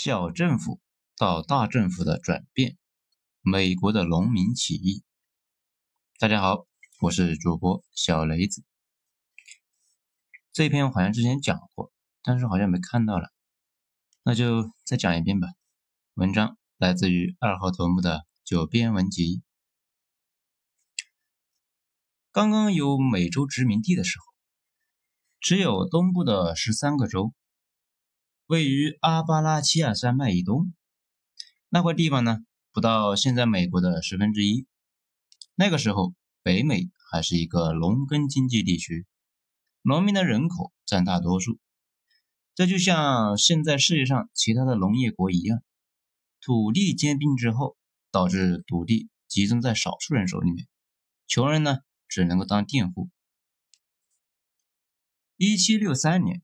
小政府到大政府的转变，美国的农民起义。大家好，我是主播小雷子。这篇我好像之前讲过，但是好像没看到了，那就再讲一遍吧。文章来自于二号头目的九编文集。刚刚有美洲殖民地的时候，只有东部的十三个州。位于阿巴拉契亚山脉以东那块地方呢，不到现在美国的十分之一。那个时候，北美还是一个农耕经济地区，农民的人口占大多数。这就像现在世界上其他的农业国一样，土地兼并之后，导致土地集中在少数人手里面，穷人呢只能够当佃户。一七六三年。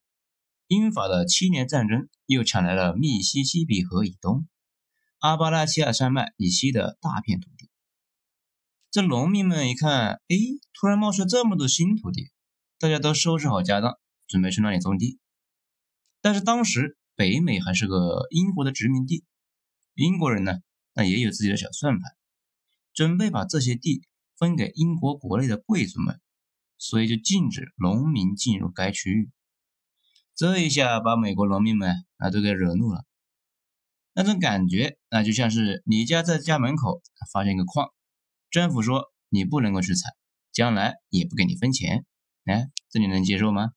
英法的七年战争又抢来了密西西比河以东、阿巴拉契亚山脉以西的大片土地。这农民们一看，哎，突然冒出这么多新土地，大家都收拾好家当，准备去那里种地。但是当时北美还是个英国的殖民地，英国人呢，那也有自己的小算盘，准备把这些地分给英国国内的贵族们，所以就禁止农民进入该区域。这一下把美国农民们啊都给惹怒了，那种感觉那就像是你家在家门口发现一个矿，政府说你不能够去采，将来也不给你分钱，哎，这你能接受吗？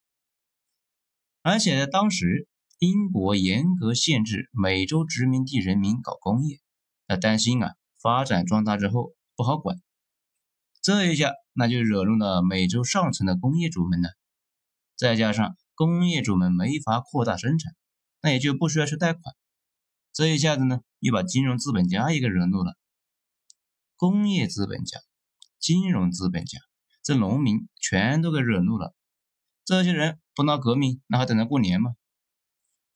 而且在当时，英国严格限制美洲殖民地人民搞工业，他担心啊发展壮大之后不好管，这一下那就惹怒了美洲上层的工业主们呢，再加上。工业主们没法扩大生产，那也就不需要去贷款。这一下子呢，又把金融资本家也给惹怒了。工业资本家、金融资本家，这农民全都给惹怒了。这些人不闹革命，那还等着过年吗？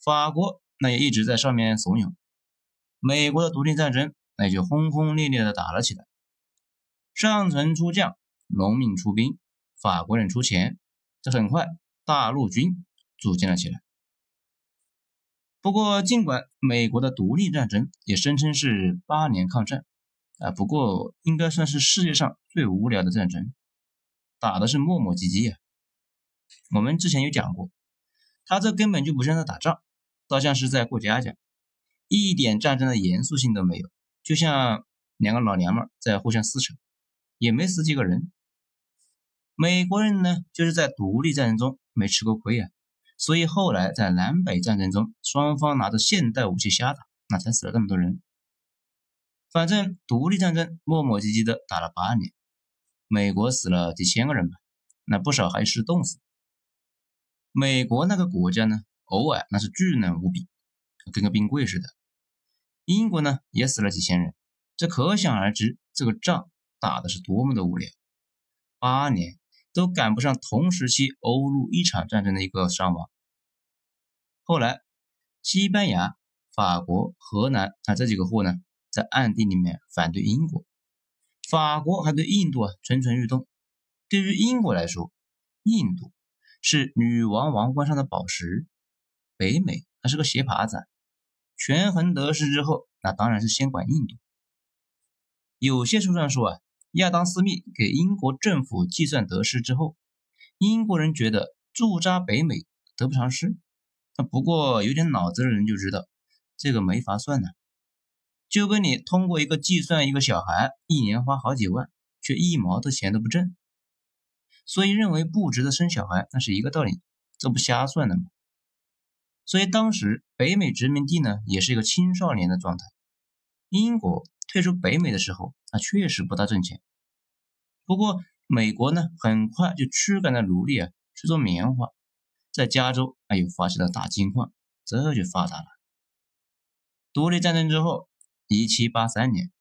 法国那也一直在上面怂恿。美国的独立战争那也就轰轰烈烈的打了起来。上层出将，农民出兵，法国人出钱，这很快。大陆军组建了起来。不过，尽管美国的独立战争也声称是八年抗战，啊，不过应该算是世界上最无聊的战争，打的是磨磨唧唧啊。我们之前有讲过，他这根本就不像在打仗，倒像是在过家家，一点战争的严肃性都没有，就像两个老娘们在互相撕扯，也没死几个人。美国人呢，就是在独立战争中。没吃过亏啊，所以后来在南北战争中，双方拿着现代武器瞎打，那才死了这么多人。反正独立战争磨磨唧唧的打了八年，美国死了几千个人吧，那不少还是冻死。美国那个国家呢，偶尔那是巨冷无比，跟个冰柜似的。英国呢也死了几千人，这可想而知，这个仗打的是多么的无聊。八年。都赶不上同时期欧陆一场战争的一个伤亡。后来，西班牙、法国、荷兰啊这几个货呢，在暗地里面反对英国。法国还对印度啊蠢蠢欲动。对于英国来说，印度是女王王冠上的宝石，北美还是个斜耙子。权衡得失之后，那当然是先管印度。有些书上说啊。亚当·斯密给英国政府计算得失之后，英国人觉得驻扎北美得不偿失。那不过有点脑子的人就知道，这个没法算呢。就跟你通过一个计算一个小孩一年花好几万，却一毛的钱都不挣，所以认为不值得生小孩，那是一个道理。这不瞎算的吗？所以当时北美殖民地呢，也是一个青少年的状态。英国。退出北美的时候，那确实不大挣钱。不过美国呢，很快就驱赶了奴隶啊去做棉花，在加州啊又发现了大金矿，这就发达了。独立战争之后，一七八三年，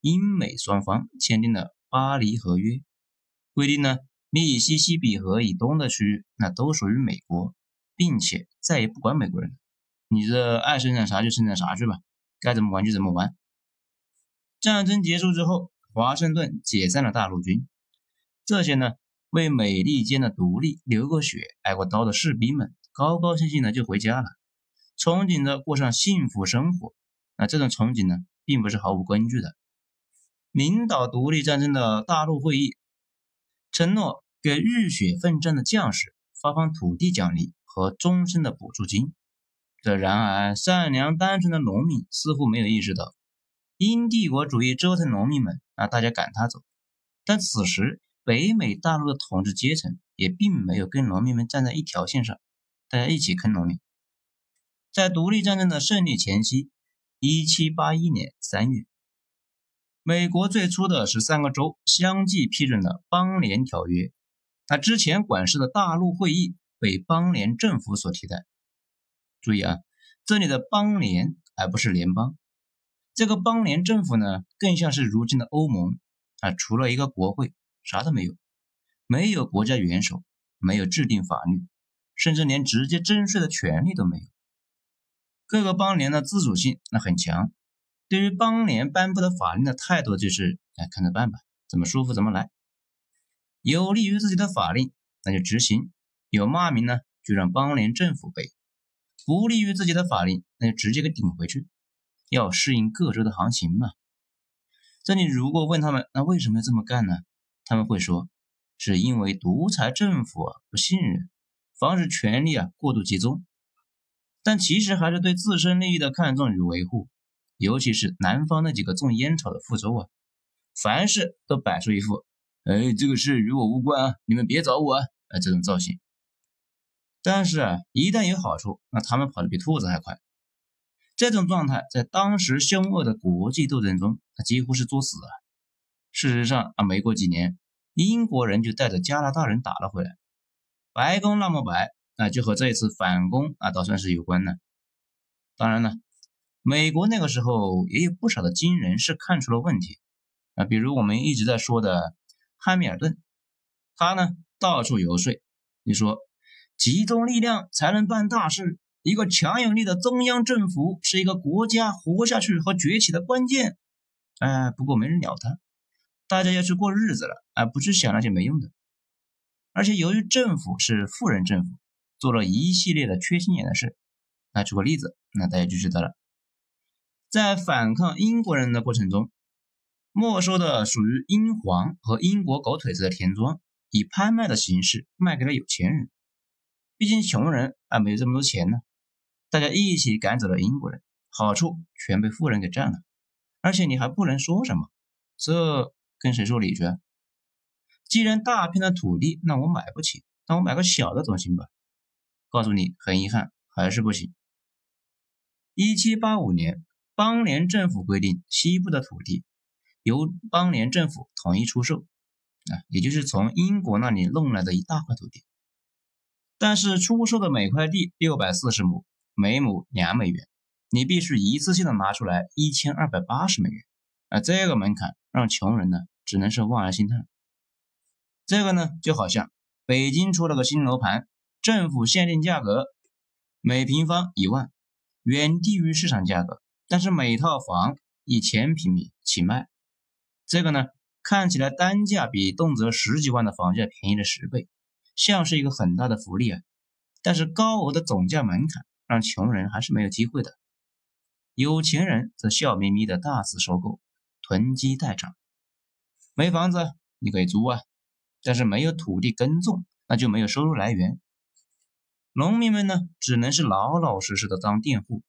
英美双方签订了《巴黎合约》，规定呢，密西西比河以东的区域那都属于美国，并且再也不管美国人了，你这爱生产啥就生产啥去吧，该怎么玩就怎么玩。战争结束之后，华盛顿解散了大陆军。这些呢，为美利坚的独立流过血、挨过刀的士兵们，高高兴兴的就回家了，憧憬着过上幸福生活。那这种憧憬呢，并不是毫无根据的。领导独立战争的大陆会议承诺给浴血奋战的将士发放土地奖励和终身的补助金。这然而，善良单纯的农民似乎没有意识到，因帝国主义折腾农民们，啊，大家赶他走。但此时，北美大陆的统治阶层也并没有跟农民们站在一条线上，大家一起坑农民。在独立战争的胜利前夕，一七八一年三月，美国最初的十三个州相继批准了邦联条约，那之前管事的大陆会议被邦联政府所替代。注意啊，这里的邦联而不是联邦。这个邦联政府呢，更像是如今的欧盟啊，除了一个国会，啥都没有，没有国家元首，没有制定法律，甚至连直接征税的权利都没有。各个邦联的自主性那很强，对于邦联颁布的法令的态度就是，哎，看着办吧，怎么舒服怎么来。有利于自己的法令，那就执行；有骂名呢，就让邦联政府背。不利于自己的法令，那就直接给顶回去。要适应各州的行情嘛。这里如果问他们，那为什么要这么干呢？他们会说，是因为独裁政府啊不信任，防止权力啊过度集中。但其实还是对自身利益的看重与维护。尤其是南方那几个种烟草的副州啊，凡事都摆出一副“哎，这个事与我无关啊，你们别找我啊”这种造型。但是啊，一旦有好处，那他们跑得比兔子还快。这种状态在当时凶恶的国际斗争中，那几乎是作死啊。事实上啊，没过几年，英国人就带着加拿大人打了回来。白宫那么白，那就和这一次反攻啊，倒算是有关的。当然了，美国那个时候也有不少的金人是看出了问题啊，比如我们一直在说的汉密尔顿，他呢到处游说，你说。集中力量才能办大事。一个强有力的中央政府是一个国家活下去和崛起的关键。哎，不过没人鸟他，大家要去过日子了，而不是想那些没用的。而且由于政府是富人政府，做了一系列的缺心眼的事。那举个例子，那大家就知道了。在反抗英国人的过程中，没收的属于英皇和英国狗腿子的田庄，以拍卖的形式卖给了有钱人。毕竟穷人啊没有这么多钱呢，大家一起赶走了英国人，好处全被富人给占了，而且你还不能说什么，这跟谁说理去？既然大片的土地那我买不起，那我买个小的总行吧？告诉你，很遗憾，还是不行。一七八五年，邦联政府规定，西部的土地由邦联政府统一出售，啊，也就是从英国那里弄来的一大块土地。但是出售的每块地六百四十亩，每亩两美元，你必须一次性的拿出来一千二百八十美元，啊，这个门槛让穷人呢只能是望而兴叹。这个呢就好像北京出了个新楼盘，政府限定价格每平方一万，远低于市场价格，但是每套房一千平米起卖，这个呢看起来单价比动辄十几万的房价便宜了十倍。像是一个很大的福利啊，但是高额的总价门槛让穷人还是没有机会的，有钱人则笑眯眯的大肆收购，囤积待涨。没房子你可以租啊，但是没有土地耕种，那就没有收入来源。农民们呢，只能是老老实实的当佃户。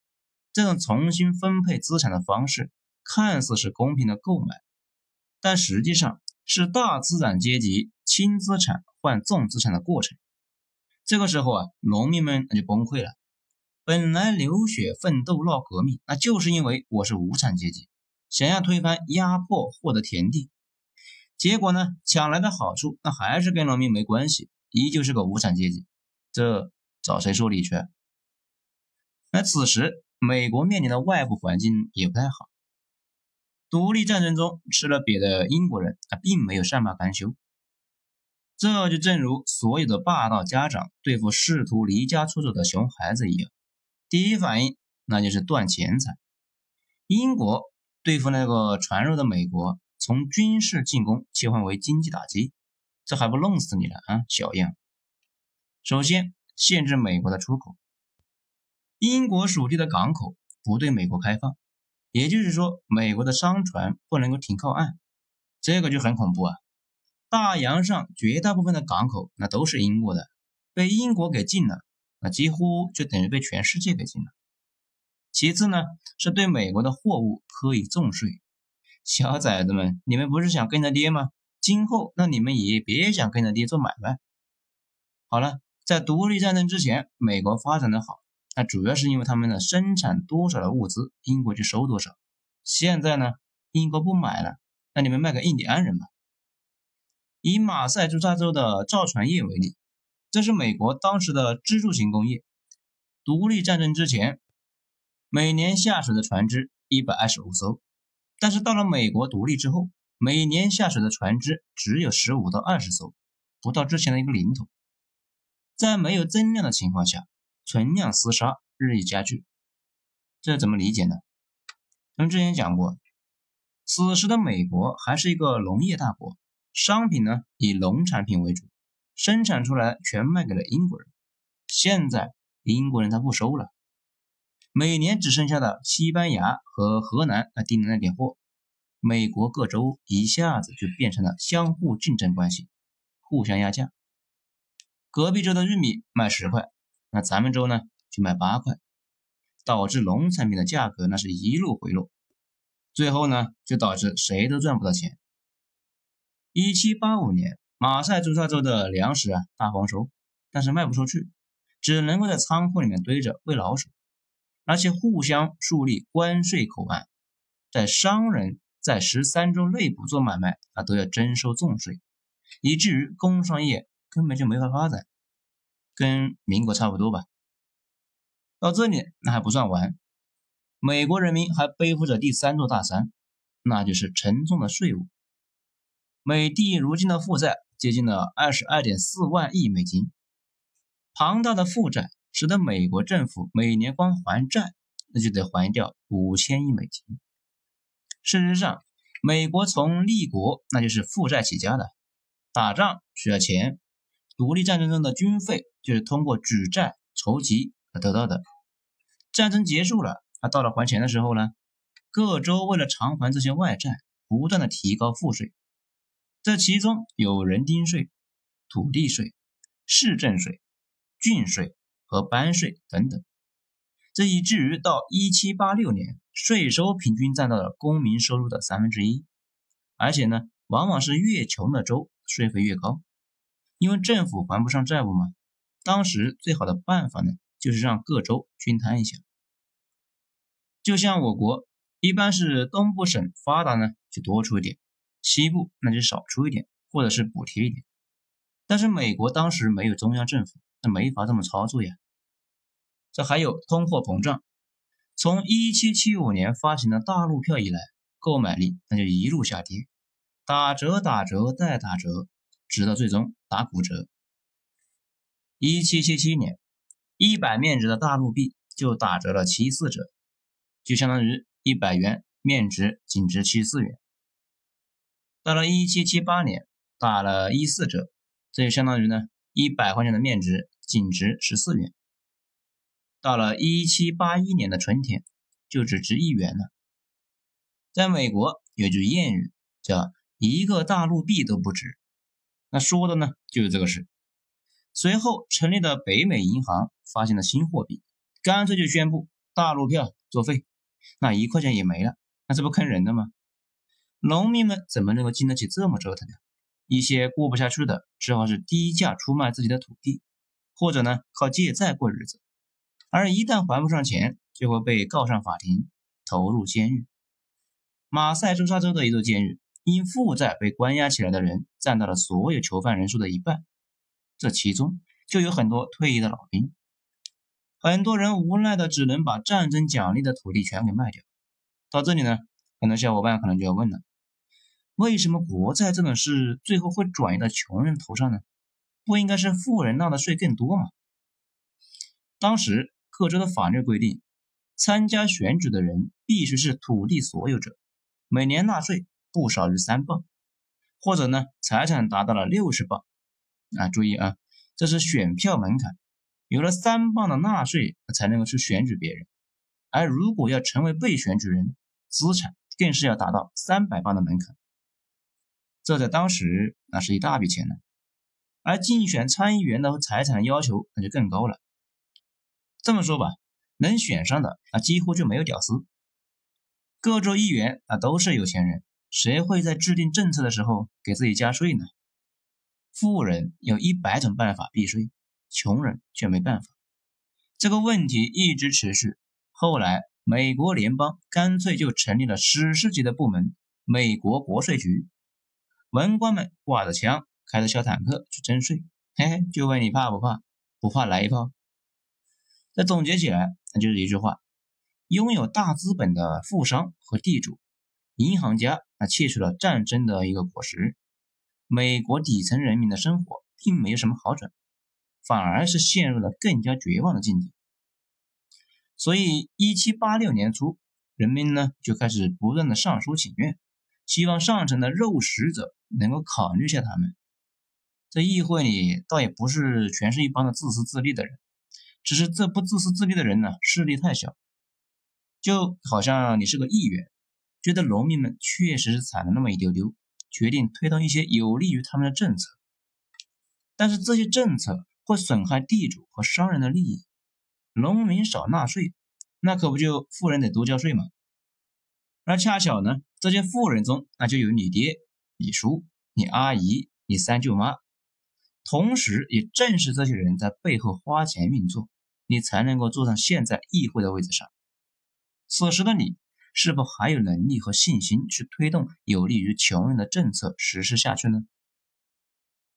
这种重新分配资产的方式，看似是公平的购买，但实际上是大资产阶级轻资产。换重资产的过程，这个时候啊，农民们那就崩溃了。本来流血奋斗闹革命，那就是因为我是无产阶级，想要推翻压迫，获得田地。结果呢，抢来的好处那还是跟农民没关系，依旧是个无产阶级。这找谁说理去？而此时，美国面临的外部环境也不太好。独立战争中吃了瘪的英国人啊，并没有善罢甘休。这就正如所有的霸道家长对付试图离家出走的熊孩子一样，第一反应那就是断钱财。英国对付那个传入的美国，从军事进攻切换为经济打击，这还不弄死你了啊，小样！首先限制美国的出口。英国属地的港口不对美国开放，也就是说，美国的商船不能够停靠岸，这个就很恐怖啊！大洋上绝大部分的港口那都是英国的，被英国给禁了，那几乎就等于被全世界给禁了。其次呢，是对美国的货物科以重税。小崽子们，你们不是想跟着爹吗？今后那你们也别想跟着爹做买卖。好了，在独立战争之前，美国发展的好，那主要是因为他们的生产多少的物资，英国就收多少。现在呢，英国不买了，那你们卖给印第安人吧。以马赛诸塞州的造船业为例，这是美国当时的支柱型工业。独立战争之前。每年下水的船只一百二十五艘，但是到了美国独立之后，每年下水的船只只有十五到二十艘，不到之前的一个零头。在没有增量的情况下，存量厮杀日益加剧。这怎么理解呢？咱们之前讲过，此时的美国还是一个农业大国，商品呢以农产品为主，生产出来全卖给了英国人。现在英国人他不收了。每年只剩下的西班牙和荷兰来订的那点货，美国各州一下子就变成了相互竞争关系，互相压价。隔壁州的玉米卖十块，那咱们州呢就卖八块，导致农产品的价格那是一路回落，最后呢就导致谁都赚不到钱。一七八五年，马赛诸塞州的粮食啊大丰收，但是卖不出去，只能够在仓库里面堆着喂老鼠。而且互相树立关税口岸，在商人在十三州内部做买卖啊，都要征收重税，以至于工商业根本就没法发展，跟民国差不多吧。到这里那还不算完，美国人民还背负着第三座大山，那就是沉重的税务。美帝如今的负债接近了二十二点四万亿美金，庞大的负债。使得美国政府每年光还债，那就得还掉五千亿美金。事实上，美国从立国那就是负债起家的，打仗需要钱，独立战争中的军费就是通过举债筹集而得到的。战争结束了，啊，到了还钱的时候呢，各州为了偿还这些外债，不断的提高赋税，这其中有人丁税、土地税、市政税、郡税。和班税等等，这以至于到一七八六年，税收平均占到了公民收入的三分之一，而且呢，往往是越穷的州税费越高，因为政府还不上债务嘛。当时最好的办法呢，就是让各州均摊一下。就像我国，一般是东部省发达呢就多出一点，西部那就少出一点，或者是补贴一点。但是美国当时没有中央政府，那没法这么操作呀。这还有通货膨胀，从一七七五年发行的大陆票以来，购买力那就一路下跌，打折打折再打折，直到最终打骨折。一七七七年，一百面值的大陆币就打折了七四折，就相当于一百元面值仅值七四元。到了一七七八年，打了一四折，这就相当于呢一百块钱的面值仅值十四元。到了一七八一年的春天，就只值一元了。在美国有句谚语叫“一个大陆币都不值”，那说的呢就是这个事。随后成立的北美银行发现了新货币，干脆就宣布大陆票作废，那一块钱也没了，那这不坑人的吗？农民们怎么能够经得起这么折腾呢？一些过不下去的，只好是低价出卖自己的土地，或者呢靠借债过日子。而一旦还不上钱，就会被告上法庭，投入监狱。马赛诸塞州的一座监狱，因负债被关押起来的人占到了所有囚犯人数的一半，这其中就有很多退役的老兵。很多人无奈的只能把战争奖励的土地全给卖掉。到这里呢，很多小伙伴可能就要问了：为什么国债这种事最后会转移到穷人头上呢？不应该是富人纳的税更多吗？当时。各州的法律规定，参加选举的人必须是土地所有者，每年纳税不少于三磅，或者呢财产达到了六十磅。啊，注意啊，这是选票门槛，有了三磅的纳税才能够去选举别人，而如果要成为被选举人，资产更是要达到三百磅的门槛。这在当时那是一大笔钱呢。而竞选参议员的财产要求那就更高了。这么说吧，能选上的那几乎就没有屌丝。各州议员那都是有钱人，谁会在制定政策的时候给自己加税呢？富人有一百种办法避税，穷人却没办法。这个问题一直持续。后来，美国联邦干脆就成立了史诗级的部门——美国国税局。文官们挂着枪。开着小坦克去征税，嘿嘿，就问你怕不怕？不怕来一炮。那总结起来，那就是一句话：拥有大资本的富商和地主、银行家，那窃取了战争的一个果实。美国底层人民的生活并没有什么好转，反而是陷入了更加绝望的境地。所以，一七八六年初，人民呢就开始不断的上书请愿，希望上层的肉食者能够考虑下他们。在议会里，倒也不是全是一帮的自私自利的人，只是这不自私自利的人呢，势力太小。就好像你是个议员，觉得农民们确实是惨了那么一丢丢，决定推动一些有利于他们的政策，但是这些政策会损害地主和商人的利益。农民少纳税，那可不就富人得多交税吗？而恰巧呢，这些富人中，那就有你爹、你叔、你阿姨、你三舅妈。同时，也正是这些人在背后花钱运作，你才能够坐上现在议会的位置上。此时的你，是否还有能力和信心去推动有利于穷人的政策实施下去呢？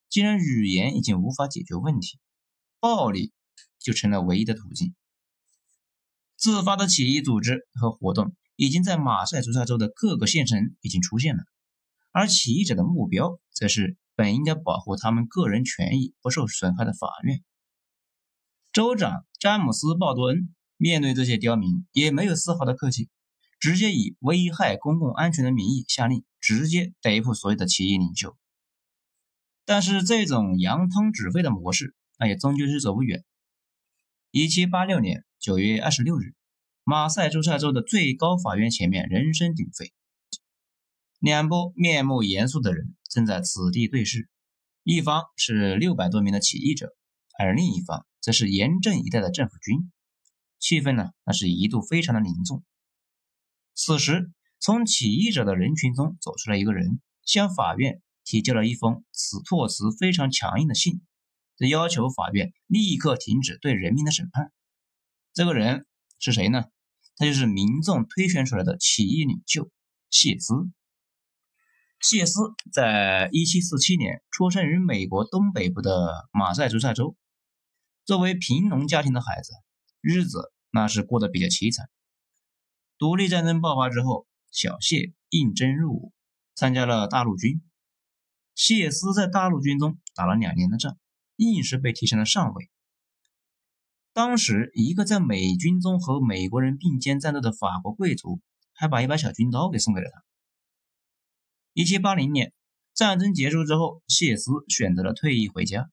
既然语言已经无法解决问题，暴力就成了唯一的途径。自发的起义组织和活动已经在马赛诸塞州的各个县城已经出现了，而起义者的目标则是。本应该保护他们个人权益不受损害的法院，州长詹姆斯·鲍多恩面对这些刁民也没有丝毫的客气，直接以危害公共安全的名义下令直接逮捕所有的起义领袖。但是这种扬汤止沸的模式，那也终究是走不远。一七八六年九月二十六日，马赛诸塞州的最高法院前面人声鼎沸，两拨面目严肃的人。正在此地对视，一方是六百多名的起义者，而另一方则是严阵以待的政府军。气氛呢，那是一度非常的凝重。此时，从起义者的人群中走出来一个人，向法院提交了一封此措辞非常强硬的信，这要求法院立刻停止对人民的审判。这个人是谁呢？他就是民众推选出来的起义领袖谢斯。谢斯在1747年出生于美国东北部的马赛诸塞州。作为贫农家庭的孩子，日子那是过得比较凄惨。独立战争爆发之后，小谢应征入伍，参加了大陆军。谢斯在大陆军中打了两年的仗，硬是被提升了上尉。当时，一个在美军中和美国人并肩战斗的法国贵族，还把一把小军刀给送给了他。一七八零年，战争结束之后，谢斯选择了退役回家。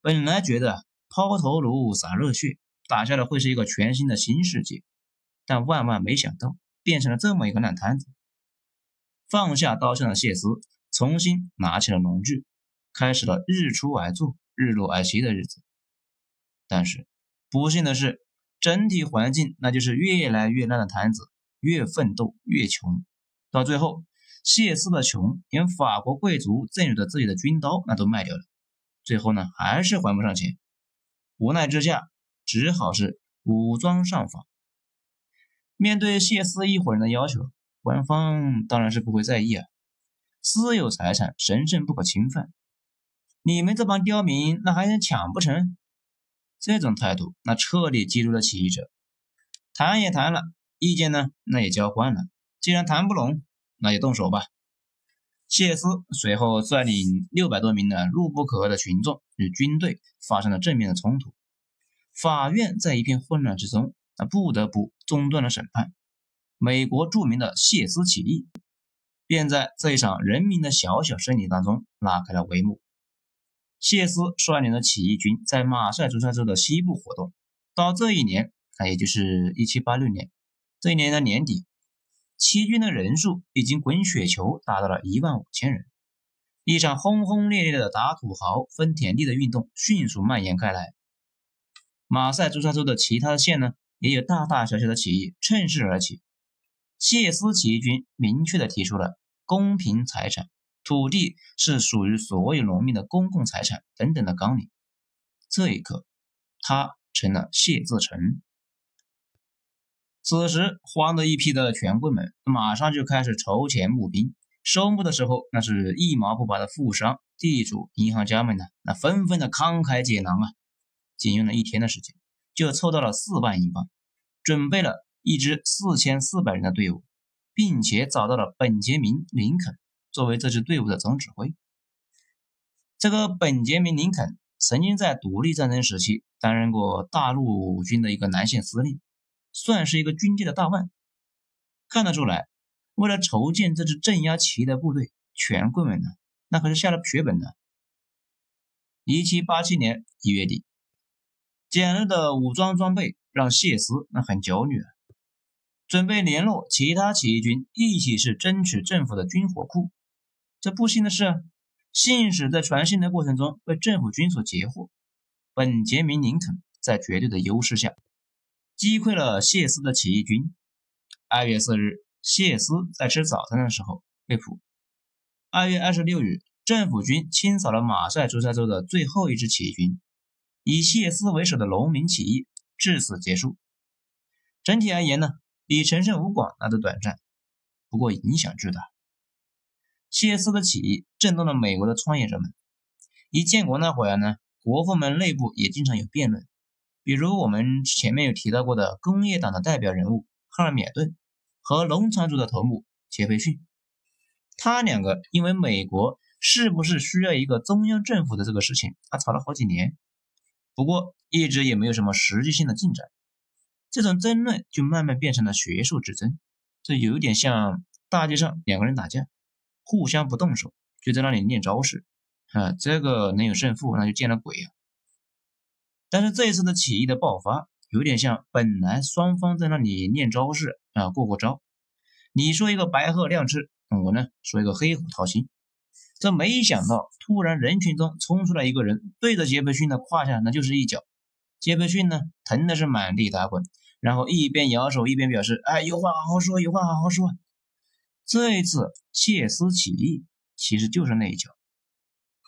本来觉得抛头颅洒热血，打下的会是一个全新的新世界，但万万没想到，变成了这么一个烂摊子。放下刀枪的谢斯，重新拿起了农具，开始了日出而作，日落而息的日子。但是不幸的是，整体环境那就是越来越烂的摊子，越奋斗越穷，到最后。谢斯的穷，连法国贵族赠予的自己的军刀那都卖掉了，最后呢还是还不上钱，无奈之下只好是武装上访。面对谢斯一伙人的要求，官方当然是不会在意啊，私有财产神圣不可侵犯，你们这帮刁民那还想抢不成？这种态度那彻底激怒了起义者，谈也谈了，意见呢那也交换了，既然谈不拢。那就动手吧。谢斯随后率领六百多名的怒不可遏的群众与军队发生了正面的冲突。法院在一片混乱之中，那不得不中断了审判。美国著名的谢斯起义便在这一场人民的小小胜利当中拉开了帷幕。谢斯率领的起义军在马赛诸塞州的西部活动。到这一年，啊，也就是一七八六年，这一年的年底，起义军的人数已经滚雪球达到了一万五千人。一场轰轰烈烈的打土豪分田地的运动迅速蔓延开来。马赛诸塞州的其他的县呢，也有大大小小的起义趁势而起。谢斯起义军明确的提出了公平财产、土地是属于所有农民的公共财产等等的纲领。这一刻，他。成了谢自成。此时，慌得一批的权贵们马上就开始筹钱募兵。收募的时候，那是一毛不拔的富商、地主、银行家们呢，那纷纷的慷慨解囊啊！仅用了一天的时间，就凑到了四万英镑，准备了一支四千四百人的队伍，并且找到了本杰明·林肯作为这支队伍的总指挥。这个本杰明·林肯。曾经在独立战争时期担任过大陆军的一个南线司令，算是一个军界的大腕。看得出来，为了筹建这支镇压起义的部队，权贵们呢，那可是下了血本的。一七八七年一月底，简陋的武装装备让谢斯那很焦虑啊，准备联络其他起义军一起去争取政府的军火库。这不幸的是。信使在传信的过程中被政府军所截获。本杰明·林肯在绝对的优势下击溃了谢斯的起义军。二月四日，谢斯在吃早餐的时候被捕。二月二十六日，政府军清扫了马赛诸塞州的最后一支起义军，以谢斯为首的农民起义至此结束。整体而言呢，比陈胜吴广来的短暂，不过影响巨大。谢斯的起义震动了美国的创业者们。一建国那会儿呢，国父们内部也经常有辩论，比如我们前面有提到过的工业党的代表人物赫尔米尔顿和农场主的头目杰斐逊，他两个因为美国是不是需要一个中央政府的这个事情，他吵了好几年，不过一直也没有什么实际性的进展。这种争论就慢慢变成了学术之争，这有点像大街上两个人打架。互相不动手，就在那里练招式，啊，这个能有胜负，那就见了鬼啊！但是这一次的起义的爆发，有点像本来双方在那里练招式啊，过过招。你说一个白鹤亮翅，我呢说一个黑虎掏心。这没想到，突然人群中冲出来一个人，对着杰斐逊的胯下那就是一脚。杰斐逊呢，疼的是满地打滚，然后一边摇手一边表示：“哎，有话好好说，有话好好说。”这一次谢斯起义其实就是那一脚。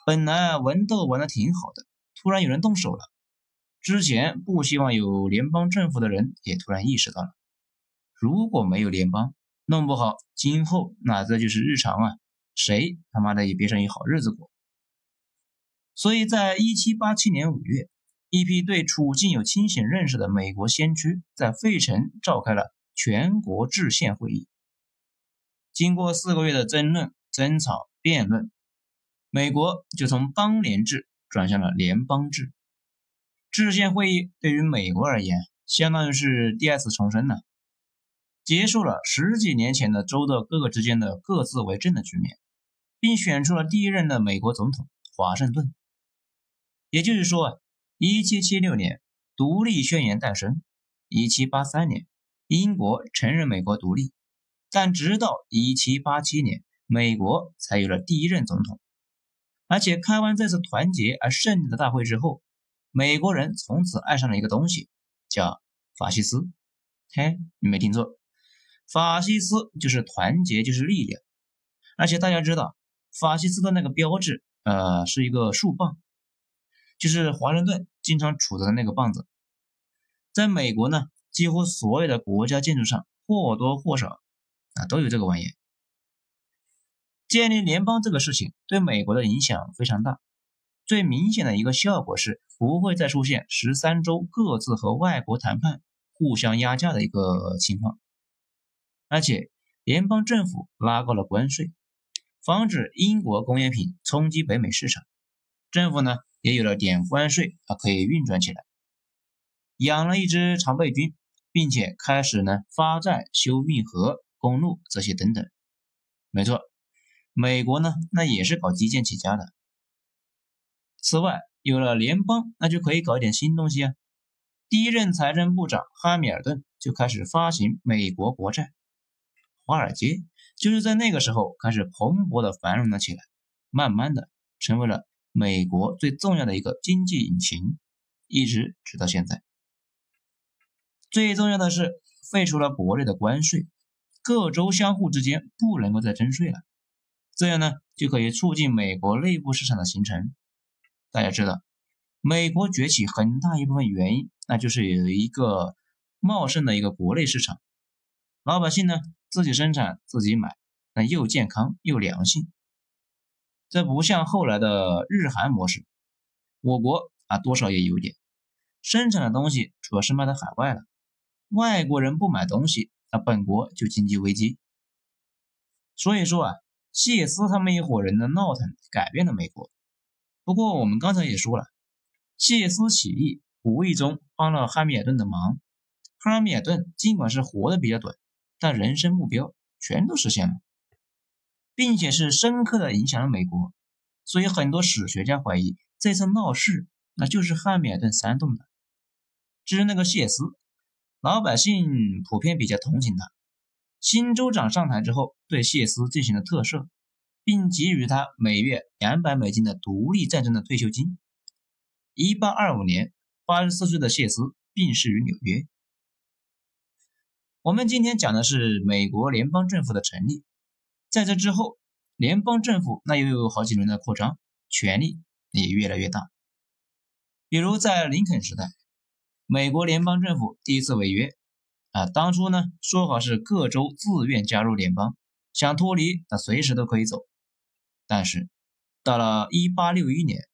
本来文斗玩的挺好的，突然有人动手了。之前不希望有联邦政府的人也突然意识到了，如果没有联邦，弄不好今后那这就是日常啊，谁他妈的也别想有好日子过。所以在一七八七年五月，一批对处境有清醒认识的美国先驱在费城召开了全国制宪会议。经过四个月的争论、争吵、辩论，美国就从邦联制转向了联邦制。制宪会议对于美国而言，相当于是第二次重生了，结束了十几年前的州的各个之间的各自为政的局面，并选出了第一任的美国总统华盛顿。也就是说啊，一七七六年独立宣言诞生，一七八三年英国承认美国独立。但直到1787年，美国才有了第一任总统，而且开完这次团结而胜利的大会之后，美国人从此爱上了一个东西，叫法西斯。嘿，你没听错，法西斯就是团结，就是力量。而且大家知道，法西斯的那个标志，呃，是一个树棒，就是华盛顿经常杵着的那个棒子。在美国呢，几乎所有的国家建筑上或多或少。啊，都有这个玩意。建立联邦这个事情对美国的影响非常大，最明显的一个效果是不会再出现十三州各自和外国谈判、互相压价的一个情况，而且联邦政府拉高了关税，防止英国工业品冲击北美市场，政府呢也有了点关税啊可以运转起来，养了一支常备军，并且开始呢发债、修运河。公路这些等等，没错，美国呢那也是搞基建起家的。此外，有了联邦，那就可以搞一点新东西啊。第一任财政部长哈密尔顿就开始发行美国国债，华尔街就是在那个时候开始蓬勃的繁荣了起来，慢慢的成为了美国最重要的一个经济引擎，一直直到现在。最重要的是废除了国内的关税，各州相互之间不能够再征税了，这样呢就可以促进美国内部市场的形成。大家知道，美国崛起很大一部分原因，那就是有一个茂盛的一个国内市场，老百姓呢自己生产自己买，那又健康又良性。这不像后来的日韩模式，我国啊多少也有点，生产的东西主要是卖到海外了，外国人不买东西，那本国就经济危机。所以说啊，谢斯他们一伙人的闹腾改变了美国。不过我们刚才也说了，谢斯起义无意中帮了汉密尔顿的忙。汉密尔顿尽管是活得比较短，但人生目标全都实现了，并且是深刻的影响了美国。所以很多史学家怀疑这次闹事那就是汉密尔顿煽动的。至于那个谢斯，老百姓普遍比较同情他。新州长上台之后，对谢斯进行了特赦。并给予他每月两百美金的独立战争的退休金。一八二五年，八十四岁的谢斯病逝于纽约。我们今天讲的是美国联邦政府的成立，在这之后，联邦政府那又有好几轮的扩张，权力也越来越大。比如在林肯时代，美国联邦政府第一次违约，啊，当初呢说好是各州自愿加入联邦，想脱离那随时都可以走。但是，到了一八六一年，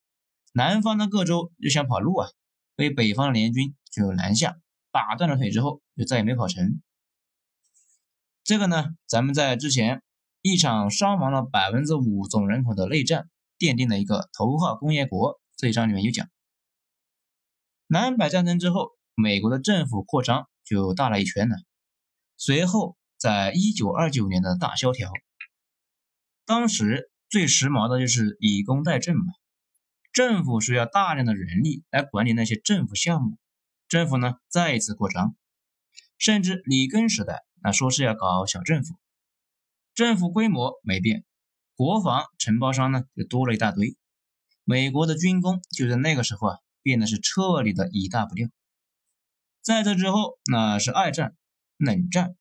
南方的各州又想跑路啊，被北方的联军就南下，打断了腿之后，就再也没跑成。这个呢，咱们在之前一场伤亡了百分之五总人口的内战，奠定了一个头号工业国这一章里面有讲。南北战争之后，美国的政府扩张就大了一圈了。随后，在一九二九年的大萧条，当时。最时髦的就是以工代政嘛，政府需要大量的人力来管理那些政府项目，政府呢再一次扩张，甚至里根时代那说是要搞小政府，政府规模没变，国防承包商呢就多了一大堆，美国的军工就在那个时候啊变得是彻底的一大不掉。在这之后，那是二战、冷战，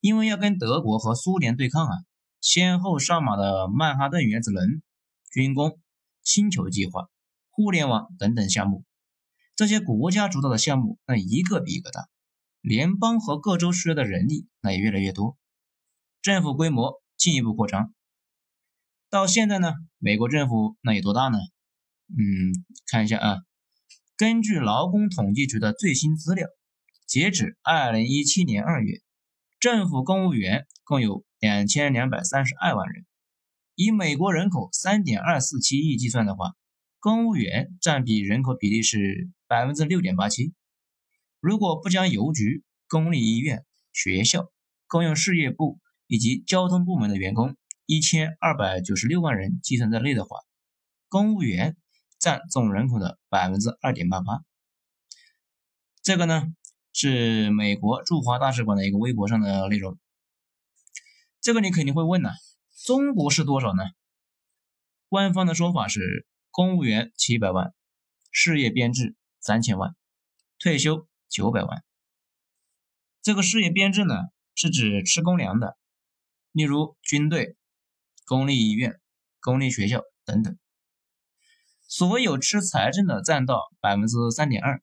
因为要跟德国和苏联对抗啊。先后上马的曼哈顿原子能、军工、星球计划、互联网等等项目，这些国家主导的项目，那一个比一个大。联邦和各州需要的人力，那也越来越多，政府规模进一步扩张。到现在呢，美国政府那有多大呢？嗯，看一下啊，根据劳工统计局的最新资料，截止二零一七年二月，政府公务员共有。两千两百三十二万人，以美国人口三点二四七亿计算的话，公务员占比人口比例是百分之六点八七。如果不将邮局、公立医院、学校、公用事业部以及交通部门的员工一千二百九十六万人计算在内的话，公务员占总人口的百分之二点八八。这个呢是美国驻华大使馆的一个微博上的内容。这个你肯定会问呢，中国是多少呢？官方的说法是公务员七百万，事业编制三千万，退休九百万。这个事业编制呢，是指吃公粮的，例如军队、公立医院、公立学校等等。所有吃财政的占到百分之三点二，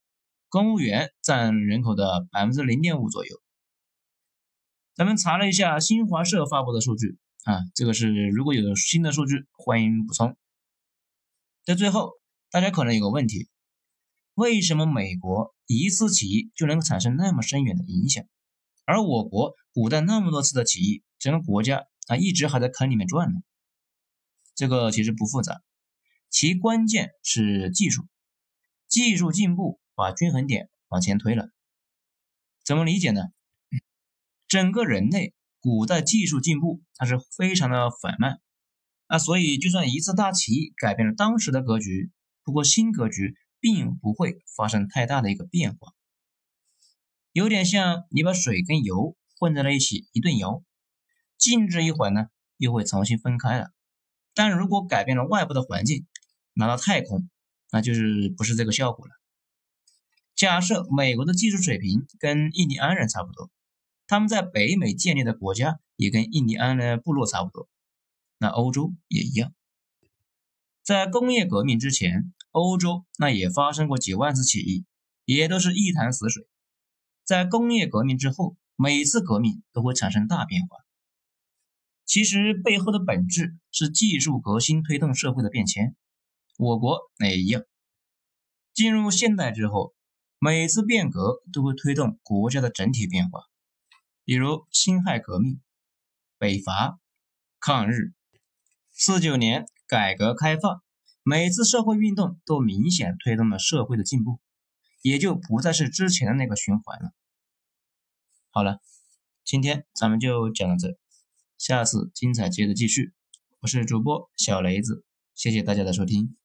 公务员占人口的百分之零点五左右。咱们查了一下新华社发布的数据啊，这个是如果有新的数据，欢迎补充。在最后，大家可能有个问题：为什么美国一次起义就能产生那么深远的影响，而我国古代那么多次的起义，整个国家啊一直还在坑里面转呢？这个其实不复杂，其关键是技术，技术进步把均衡点往前推了。怎么理解呢？整个人类古代技术进步，它是非常的缓慢，啊，所以就算一次大起义改变了当时的格局，不过新格局并不会发生太大的一个变化，有点像你把水跟油混在了一起一顿摇，静置一会儿呢，又会重新分开了。但如果改变了外部的环境，拿到太空，那就是不是这个效果了。假设美国的技术水平跟印第安人差不多，他们在北美建立的国家也跟印第安的部落差不多，那欧洲也一样。在工业革命之前，欧洲那也发生过几万次起义，也都是一潭死水。在工业革命之后，每次革命都会产生大变化。其实背后的本质是技术革新推动社会的变迁，我国那也一样。进入现代之后。每次变革都会推动国家的整体变化，比如辛亥革命、北伐、抗日、四九年改革开放，每次社会运动都明显推动了社会的进步，也就不再是之前的那个循环了。好了，今天咱们就讲到这，下次精彩接着继续。我是主播小雷子，谢谢大家的收听。